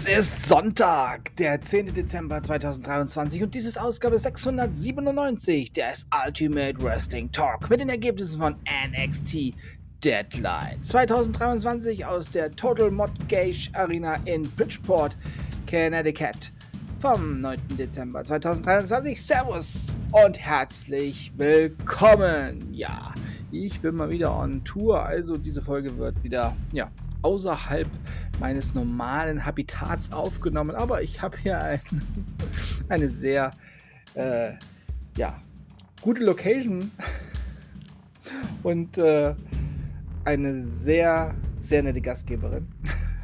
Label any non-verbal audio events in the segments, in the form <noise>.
Es ist Sonntag, der 10. Dezember 2023 und dies ist Ausgabe 697 des Ultimate Wrestling Talk mit den Ergebnissen von NXT Deadline 2023 aus der Total Modgage Arena in Bridgeport, Connecticut vom 9. Dezember 2023. Servus und herzlich willkommen. Ja, ich bin mal wieder on Tour, also diese Folge wird wieder, ja, außerhalb meines normalen Habitats aufgenommen, aber ich habe hier ein, <laughs> eine sehr äh, ja, gute Location <laughs> und äh, eine sehr, sehr nette Gastgeberin,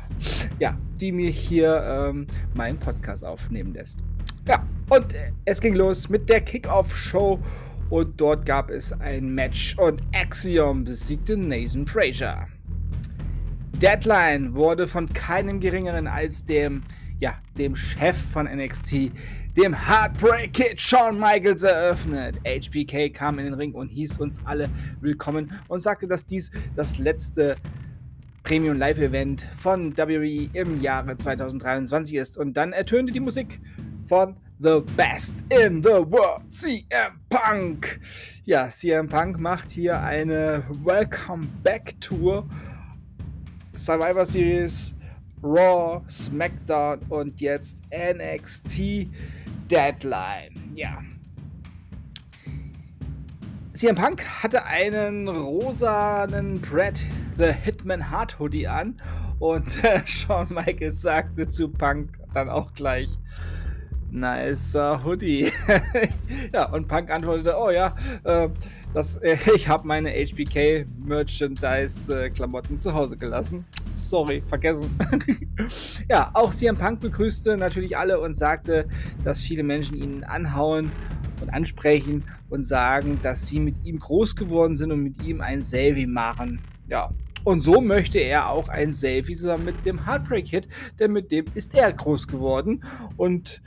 <laughs> ja, die mir hier ähm, meinen Podcast aufnehmen lässt. Ja, und es ging los mit der Kickoff-Show und dort gab es ein Match und Axiom besiegte Nathan Frazier. Deadline wurde von keinem geringeren als dem, ja, dem Chef von NXT, dem Heartbreak Kid Shawn Michaels eröffnet. HBK kam in den Ring und hieß uns alle willkommen und sagte, dass dies das letzte Premium Live Event von WWE im Jahre 2023 ist. Und dann ertönte die Musik von The Best in the World, CM Punk. Ja, CM Punk macht hier eine Welcome Back Tour Survivor Series, Raw, SmackDown und jetzt NXT Deadline. Ja. CM Punk hatte einen rosanen Brad the Hitman Hard Hoodie an und <laughs> äh, Shawn Michaels sagte zu Punk dann auch gleich, nicer Hoodie. <laughs> ja, und Punk antwortete, oh ja, äh, das, äh, <laughs> ich habe meine HBK Merchandise äh, Klamotten zu Hause gelassen. Sorry, vergessen. <laughs> ja, auch CM Punk begrüßte natürlich alle und sagte, dass viele Menschen ihn anhauen und ansprechen und sagen, dass sie mit ihm groß geworden sind und mit ihm ein Selfie machen. Ja, und so möchte er auch ein Selfie zusammen mit dem Heartbreak Hit, denn mit dem ist er groß geworden. Und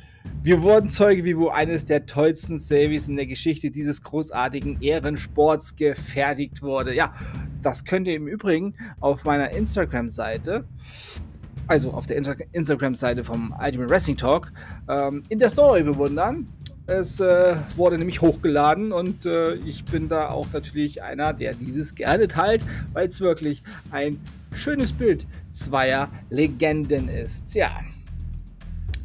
wir wurden Zeuge, wie wo eines der tollsten Selfies in der Geschichte dieses großartigen Ehrensports gefertigt wurde. Ja, das könnt ihr im Übrigen auf meiner Instagram-Seite, also auf der Instagram-Seite vom Ultimate Wrestling Talk, ähm, in der Story bewundern. Es äh, wurde nämlich hochgeladen und äh, ich bin da auch natürlich einer, der dieses gerne teilt, weil es wirklich ein schönes Bild zweier Legenden ist. Ja.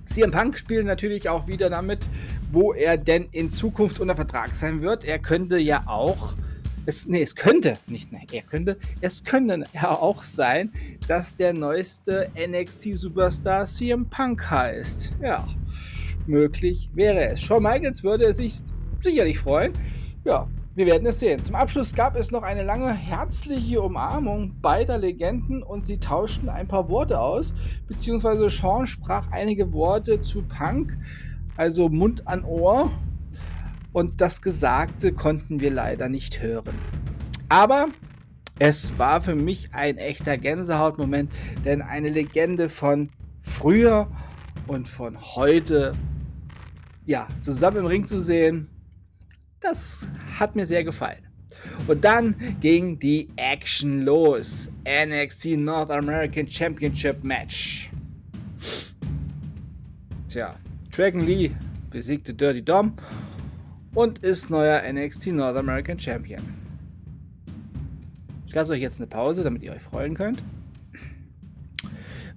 CM Punk spielt natürlich auch wieder damit, wo er denn in Zukunft unter Vertrag sein wird. Er könnte ja auch es, nee, es könnte, nicht, nee, er könnte, es könnte ja auch sein, dass der neueste NXT-Superstar CM Punk heißt. Ja möglich wäre es. Shawn Michaels würde sich sicherlich freuen. Ja, wir werden es sehen. Zum Abschluss gab es noch eine lange herzliche Umarmung beider Legenden und sie tauschten ein paar Worte aus, beziehungsweise Sean sprach einige Worte zu Punk, also Mund an Ohr. Und das Gesagte konnten wir leider nicht hören. Aber es war für mich ein echter Gänsehautmoment, denn eine Legende von früher und von heute ja, zusammen im Ring zu sehen, das hat mir sehr gefallen. Und dann ging die Action los. NXT North American Championship Match. Tja, Dragon Lee besiegte Dirty Dom und ist neuer NXT North American Champion. Ich lasse euch jetzt eine Pause, damit ihr euch freuen könnt.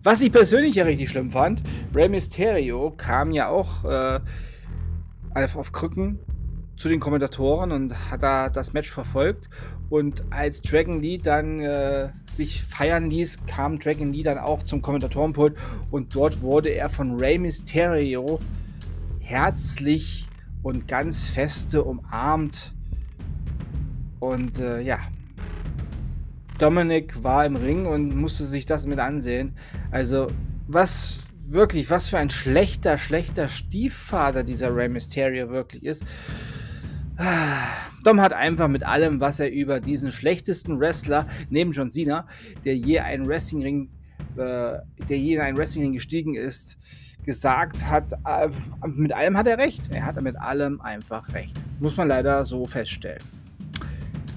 Was ich persönlich ja richtig schlimm fand, Rey Mysterio kam ja auch äh, auf Krücken zu den Kommentatoren und hat da das Match verfolgt. Und als Dragon Lee dann äh, sich feiern ließ, kam Dragon Lee dann auch zum Kommentatorenpult und dort wurde er von Rey Mysterio herzlich und ganz feste umarmt. Und äh, ja, Dominik war im Ring und musste sich das mit ansehen. Also, was wirklich, was für ein schlechter, schlechter Stiefvater dieser Rey Mysterio wirklich ist. Dom hat einfach mit allem, was er über diesen schlechtesten Wrestler neben John Cena, der je einen Wrestlingring, äh, der je in einen Wrestlingring gestiegen ist, gesagt hat, äh, mit allem hat er recht. Er hat mit allem einfach recht. Muss man leider so feststellen.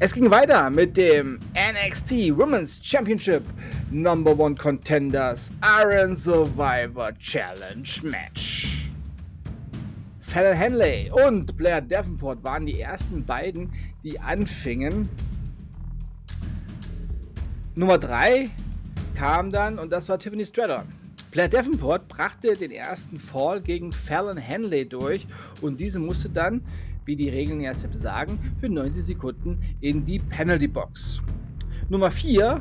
Es ging weiter mit dem NXT Women's Championship Number One Contenders Iron Survivor Challenge Match. Fallon Henley und Blair Davenport waren die ersten beiden, die anfingen. Nummer 3 kam dann und das war Tiffany Stratton. Blair Davenport brachte den ersten Fall gegen Fallon Henley durch und diese musste dann wie die Regeln ja sagen, für 90 Sekunden in die Penalty Box. Nummer 4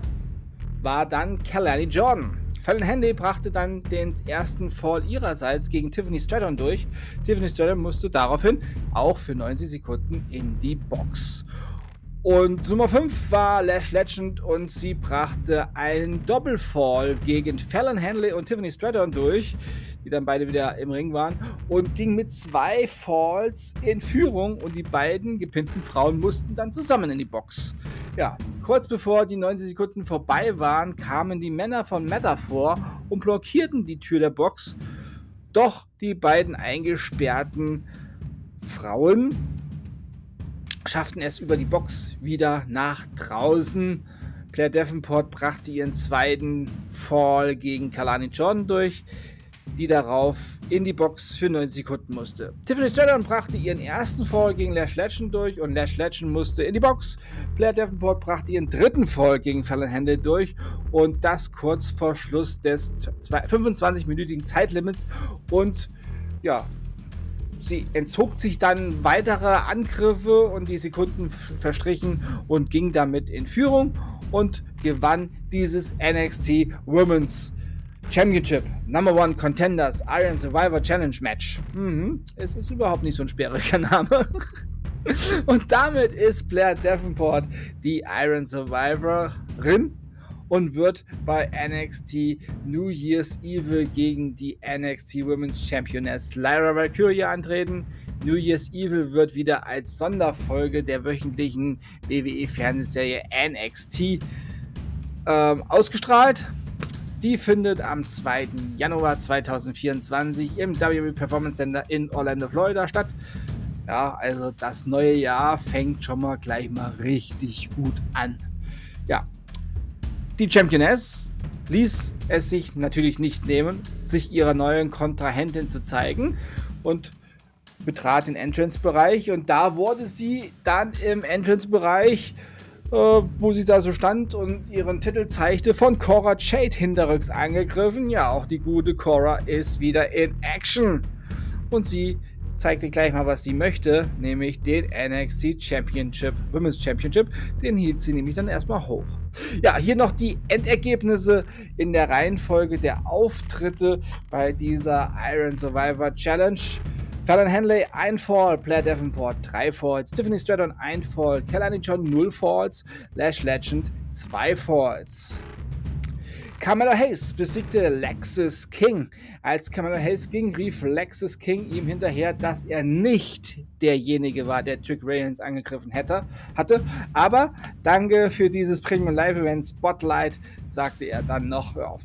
war dann Kalani Jordan. Fallon Henley brachte dann den ersten Fall ihrerseits gegen Tiffany Stratton durch. Tiffany Stratton musste daraufhin auch für 90 Sekunden in die Box. Und Nummer 5 war Lash Legend und sie brachte einen Doppelfall gegen Fallon Henley und Tiffany Stratton durch die dann beide wieder im Ring waren, und ging mit zwei Falls in Führung und die beiden gepinnten Frauen mussten dann zusammen in die Box. Ja, kurz bevor die 90 Sekunden vorbei waren, kamen die Männer von Meta vor und blockierten die Tür der Box. Doch die beiden eingesperrten Frauen schafften es über die Box wieder nach draußen. Blair Davenport brachte ihren zweiten Fall gegen Kalani Jordan durch die darauf in die Box für 90 Sekunden musste. Tiffany Stratton brachte ihren ersten Fall gegen Lash Legend durch und Lash Legend musste in die Box. Blair Davenport brachte ihren dritten Fall gegen Fallon Handel durch und das kurz vor Schluss des 25-minütigen Zeitlimits und ja, sie entzog sich dann weitere Angriffe und die Sekunden verstrichen und ging damit in Führung und gewann dieses NXT Women's Championship, Number One Contenders, Iron Survivor Challenge Match. Mhm. Es ist überhaupt nicht so ein sperriger Name. <laughs> Und damit ist Blair Davenport die Iron Survivorin und wird bei NXT New Year's Evil gegen die NXT Women's Championess Lyra Valkyrie antreten. New Year's Evil wird wieder als Sonderfolge der wöchentlichen WWE-Fernsehserie NXT ähm, ausgestrahlt. Die findet am 2. Januar 2024 im WWE Performance Center in Orlando, Florida statt. Ja, also das neue Jahr fängt schon mal gleich mal richtig gut an. Ja, die Championess ließ es sich natürlich nicht nehmen, sich ihrer neuen Kontrahentin zu zeigen und betrat den Entrance-Bereich und da wurde sie dann im Entrance-Bereich wo sie da so stand und ihren Titel zeigte, von Cora Jade hinterrücks angegriffen. Ja, auch die gute Cora ist wieder in Action. Und sie zeigte gleich mal, was sie möchte, nämlich den NXT Championship, Women's Championship. Den hielt sie nämlich dann erstmal hoch. Ja, hier noch die Endergebnisse in der Reihenfolge der Auftritte bei dieser Iron Survivor Challenge. Fallon Henley, ein Fall. Blair Davenport, drei Falls. Tiffany Stratton, ein Fall. Kelly John, null Falls. Lash Legend, zwei Falls. Carmelo Hayes besiegte Lexus King. Als Carmelo Hayes ging, rief Lexus King ihm hinterher, dass er nicht derjenige war, der Trick Rayans angegriffen hätte, hatte. Aber danke für dieses Premium Live Event Spotlight, sagte er dann noch. Ja,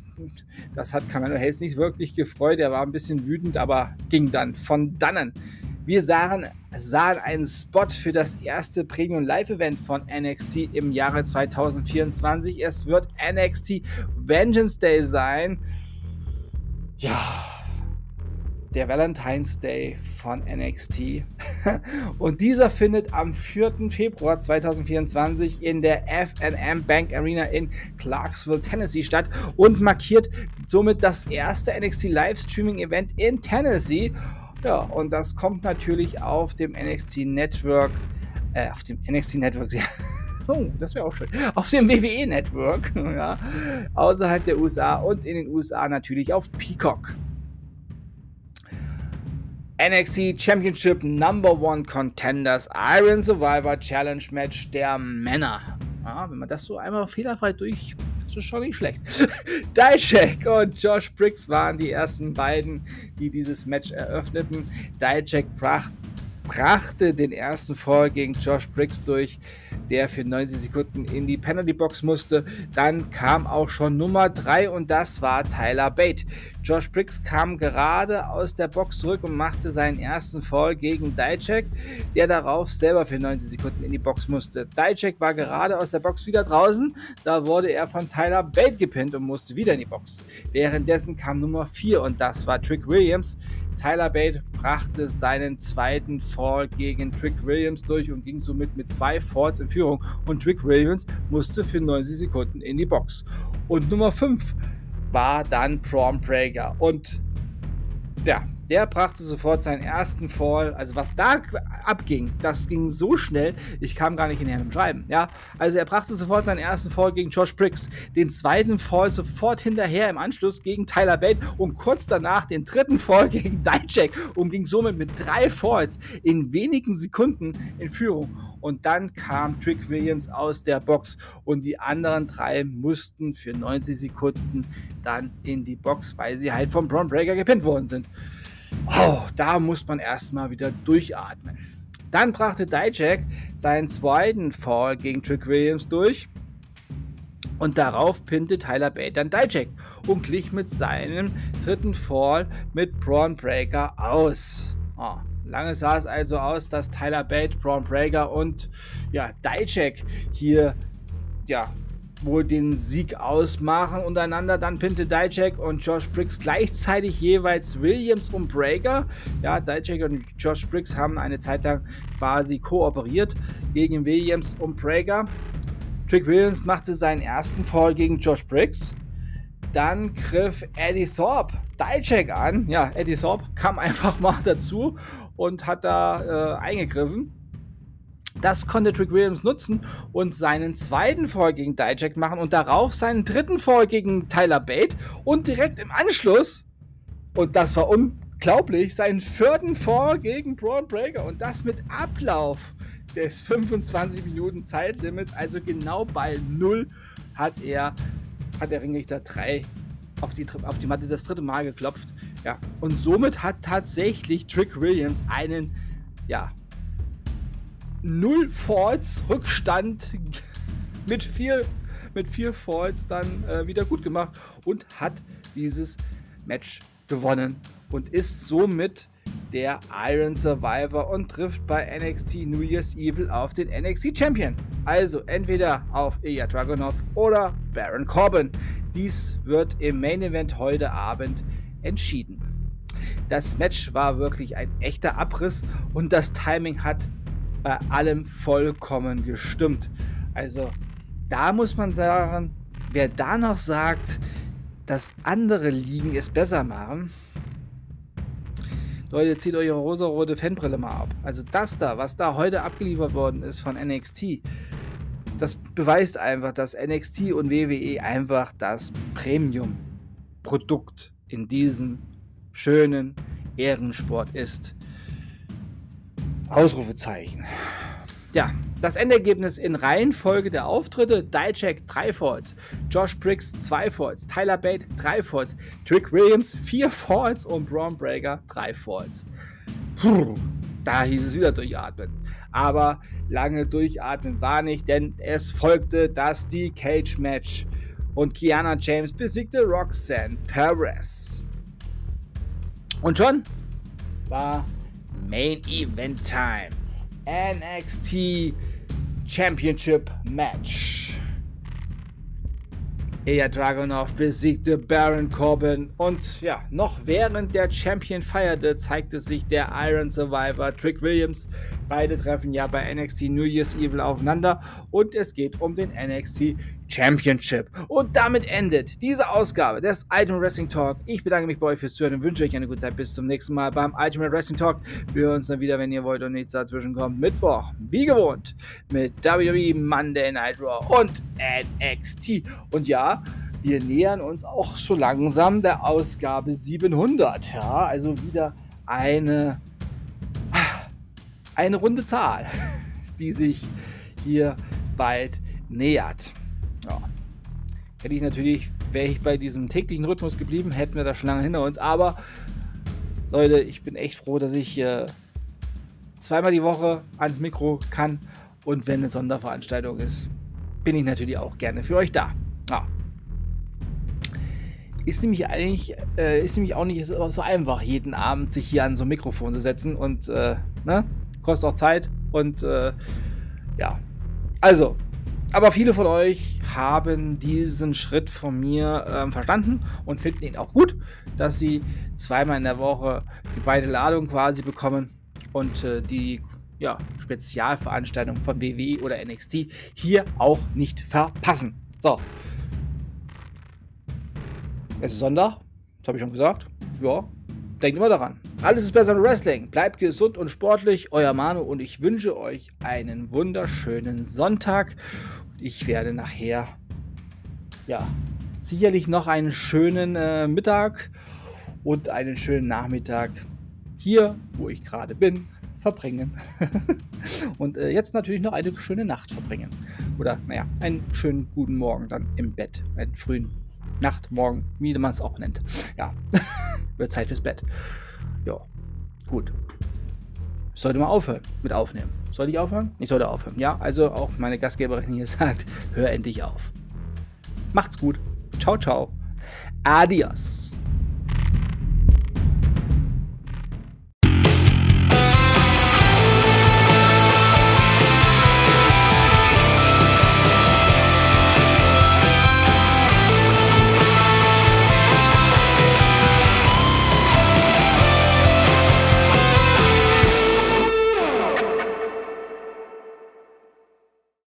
das hat Carmelo Hayes nicht wirklich gefreut. Er war ein bisschen wütend, aber ging dann von dannen. Wir sahen, sahen einen Spot für das erste Premium Live Event von NXT im Jahre 2024. Es wird NXT Vengeance Day sein. Ja, der Valentine's Day von NXT. <laughs> Und dieser findet am 4. Februar 2024 in der FNM Bank Arena in Clarksville, Tennessee statt und markiert somit das erste NXT Livestreaming Event in Tennessee. Ja, und das kommt natürlich auf dem NXT Network, äh, auf dem NXT Network, <laughs> ja. Oh, das wäre auch schön. Auf dem WWE Network, <laughs> ja, außerhalb der USA und in den USA natürlich auf Peacock. NXT Championship Number One Contenders Iron Survivor Challenge Match der Männer. Ja, wenn man das so einmal fehlerfrei durch das ist schon nicht schlecht. <laughs> Dijak und Josh Briggs waren die ersten beiden, die dieses Match eröffneten. Dijak brachte den ersten Fall gegen Josh Briggs durch, der für 90 Sekunden in die Penalty Box musste. Dann kam auch schon Nummer 3 und das war Tyler Bate. Josh Briggs kam gerade aus der Box zurück und machte seinen ersten Fall gegen Dijak, der darauf selber für 90 Sekunden in die Box musste. Dijak war gerade aus der Box wieder draußen, da wurde er von Tyler Bate gepinnt und musste wieder in die Box. Währenddessen kam Nummer 4 und das war Trick Williams. Tyler Bate brachte seinen zweiten Fall gegen Trick Williams durch und ging somit mit zwei Falls in Führung. Und Trick Williams musste für 90 Sekunden in die Box. Und Nummer 5 war dann Prom Prager. Und ja, der brachte sofort seinen ersten Fall. Also was da abging, das ging so schnell, ich kam gar nicht hinterher mit dem Schreiben. Ja, also er brachte sofort seinen ersten Fall gegen Josh Briggs, den zweiten Fall sofort hinterher im Anschluss gegen Tyler Bate und kurz danach den dritten Fall <laughs> gegen Dijak und ging somit mit drei Falls in wenigen Sekunden in Führung. Und dann kam Trick Williams aus der Box und die anderen drei mussten für 90 Sekunden dann in die Box, weil sie halt vom Braun Breaker gepinnt worden sind. Oh, da muss man erstmal wieder durchatmen. Dann brachte Dijak seinen zweiten Fall gegen Trick Williams durch. Und darauf pinte Tyler Bate dann Dijak und glich mit seinem dritten Fall mit Braun Breaker aus. Oh, lange sah es also aus, dass Tyler Bate, Braun Breaker und ja, Dijak hier ja, wohl den Sieg ausmachen untereinander. Dann pinte Dijak und Josh Briggs gleichzeitig jeweils Williams und Breaker. Ja, Dijak und Josh Briggs haben eine Zeit lang quasi kooperiert gegen Williams und Breaker. Trick Williams machte seinen ersten Fall gegen Josh Briggs. Dann griff Eddie Thorpe Dijak an. Ja, Eddie Thorpe kam <laughs> einfach mal dazu und hat da äh, eingegriffen. Das konnte Trick Williams nutzen und seinen zweiten Fall gegen Dijak machen und darauf seinen dritten Fall gegen Tyler Bate und direkt im Anschluss, und das war unglaublich, seinen vierten Fall gegen Braun Breaker und das mit Ablauf des 25 Minuten Zeitlimits, also genau bei null hat er, hat der Ringrichter 3 auf die, auf die Matte das dritte Mal geklopft. Ja, und somit hat tatsächlich Trick Williams einen, ja, null Falls Rückstand <laughs> mit vier, mit vier Falls dann äh, wieder gut gemacht und hat dieses Match gewonnen und ist somit der Iron Survivor und trifft bei NXT New Year's Evil auf den NXT Champion. Also entweder auf Ilya Dragunov oder Baron Corbin. Dies wird im Main Event heute Abend entschieden. Das Match war wirklich ein echter Abriss und das Timing hat bei allem vollkommen gestimmt. Also da muss man sagen, wer da noch sagt, dass andere Ligen es besser machen, Leute, zieht eure rosa-rote Fanbrille mal ab. Also das da, was da heute abgeliefert worden ist von NXT, das beweist einfach, dass NXT und WWE einfach das Premium-Produkt in diesem schönen Ehrensport ist. Ausrufezeichen. Ja, das Endergebnis in Reihenfolge der Auftritte: Dijak 3 Falls, Josh Briggs 2 Falls, Tyler Bate 3 Falls, Trick Williams 4 Falls und Braun Breaker 3 Falls. Puh, da hieß es wieder durchatmen. Aber lange durchatmen war nicht, denn es folgte das Steel Cage Match und Kiana James besiegte Roxanne Perez. Und schon war Main Event Time. NXT Championship Match. Ilya Dragunov besiegte Baron Corbin und ja, noch während der Champion feierte, zeigte sich der Iron Survivor Trick Williams. Beide treffen ja bei NXT New Year's Evil aufeinander und es geht um den NXT Championship. Und damit endet diese Ausgabe des Ultimate Wrestling Talk. Ich bedanke mich bei euch fürs Zuhören und wünsche euch eine gute Zeit. Bis zum nächsten Mal beim Ultimate Wrestling Talk. Wir hören uns dann wieder, wenn ihr wollt und nichts dazwischen kommt. Mittwoch, wie gewohnt, mit WWE Monday Night Raw und NXT. Und ja, wir nähern uns auch so langsam der Ausgabe 700. Ja, also wieder eine, eine runde Zahl, <laughs> die sich hier bald nähert. Ja. Hätte ich natürlich, wäre ich bei diesem täglichen Rhythmus geblieben, hätten wir das schon lange hinter uns. Aber Leute, ich bin echt froh, dass ich äh, zweimal die Woche ans Mikro kann und wenn eine Sonderveranstaltung ist, bin ich natürlich auch gerne für euch da. Ja. Ist nämlich eigentlich, äh, ist nämlich auch nicht so, einfach, jeden Abend sich hier an so ein Mikrofon zu setzen und äh, ne? kostet auch Zeit und äh, ja. Also, aber viele von euch haben diesen Schritt von mir ähm, verstanden und finden ihn auch gut, dass sie zweimal in der Woche die beide Ladungen quasi bekommen und äh, die ja, Spezialveranstaltung von WWE oder NXT hier auch nicht verpassen. So. Es ist Sonntag, das habe ich schon gesagt. Ja, denkt immer daran. Alles ist besser im Wrestling. Bleibt gesund und sportlich. Euer Manu und ich wünsche euch einen wunderschönen Sonntag. Ich werde nachher, ja, sicherlich noch einen schönen äh, Mittag und einen schönen Nachmittag hier, wo ich gerade bin, verbringen. <laughs> und äh, jetzt natürlich noch eine schöne Nacht verbringen. Oder, naja, einen schönen guten Morgen dann im Bett. Einen frühen Nacht, Morgen, wie man es auch nennt. Ja, <laughs> wird Zeit fürs Bett. Ja, gut. Ich sollte mal aufhören mit Aufnehmen. Soll ich aufhören? Ich sollte aufhören. Ja, also auch meine Gastgeberin hier <laughs> sagt, hör endlich auf. Macht's gut. Ciao, ciao. Adios.